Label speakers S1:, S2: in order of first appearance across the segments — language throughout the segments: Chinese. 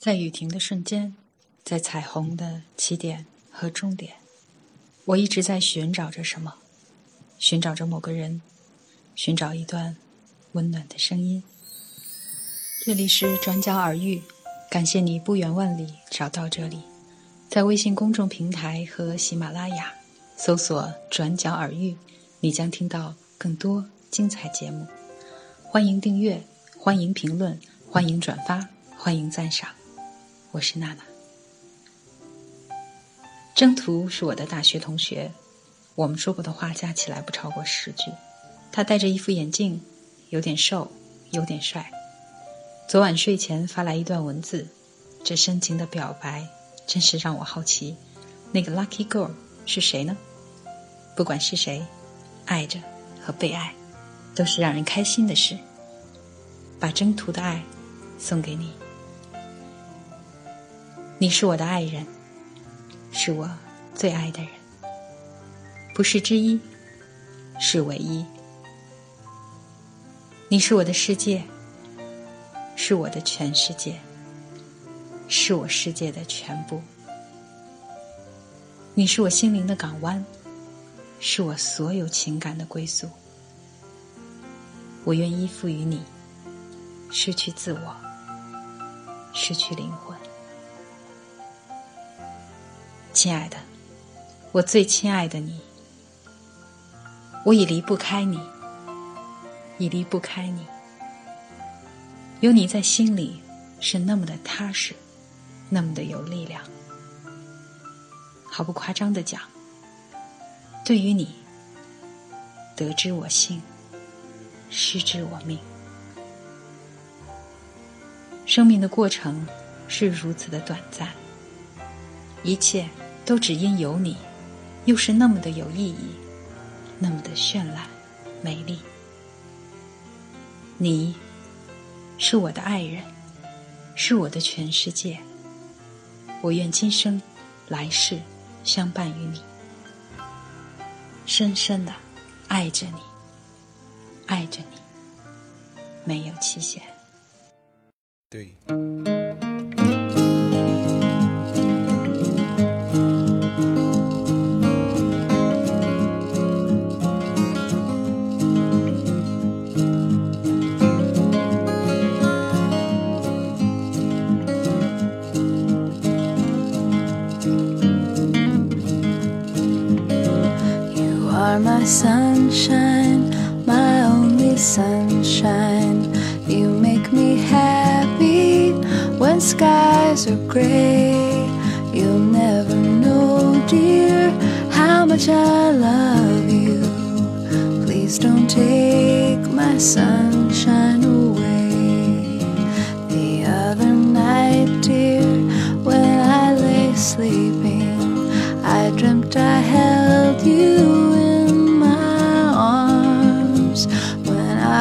S1: 在雨停的瞬间，在彩虹的起点和终点，我一直在寻找着什么，寻找着某个人，寻找一段温暖的声音。这里是转角耳语，感谢你不远万里找到这里，在微信公众平台和喜马拉雅搜索“转角耳语”，你将听到更多精彩节目。欢迎订阅，欢迎评论，欢迎转发，欢迎赞赏。我是娜娜。征途是我的大学同学，我们说过的话加起来不超过十句。他戴着一副眼镜，有点瘦，有点帅。昨晚睡前发来一段文字，这深情的表白真是让我好奇，那个 lucky girl 是谁呢？不管是谁，爱着和被爱，都是让人开心的事。把征途的爱送给你。你是我的爱人，是我最爱的人，不是之一，是唯一。你是我的世界，是我的全世界，是我世界的全部。你是我心灵的港湾，是我所有情感的归宿。我愿依附于你，失去自我，失去灵魂。亲爱的，我最亲爱的你，我已离不开你，已离不开你。有你在心里，是那么的踏实，那么的有力量。毫不夸张的讲，对于你，得之我幸，失之我命。生命的过程是如此的短暂。一切都只因有你，又是那么的有意义，那么的绚烂、美丽。你，是我的爱人，是我的全世界。我愿今生、来世相伴于你，深深的爱着你，爱着你，没有期限。对。
S2: My sunshine, my only sunshine. You make me happy when skies are gray. You'll never know, dear, how much I love you. Please don't take my sunshine away. The other night, dear, when I lay sleeping, I dreamt I held you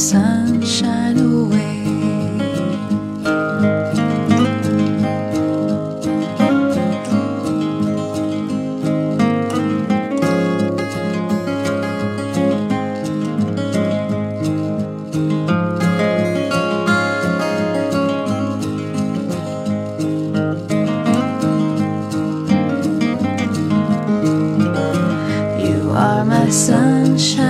S2: sunshine away. You are my sunshine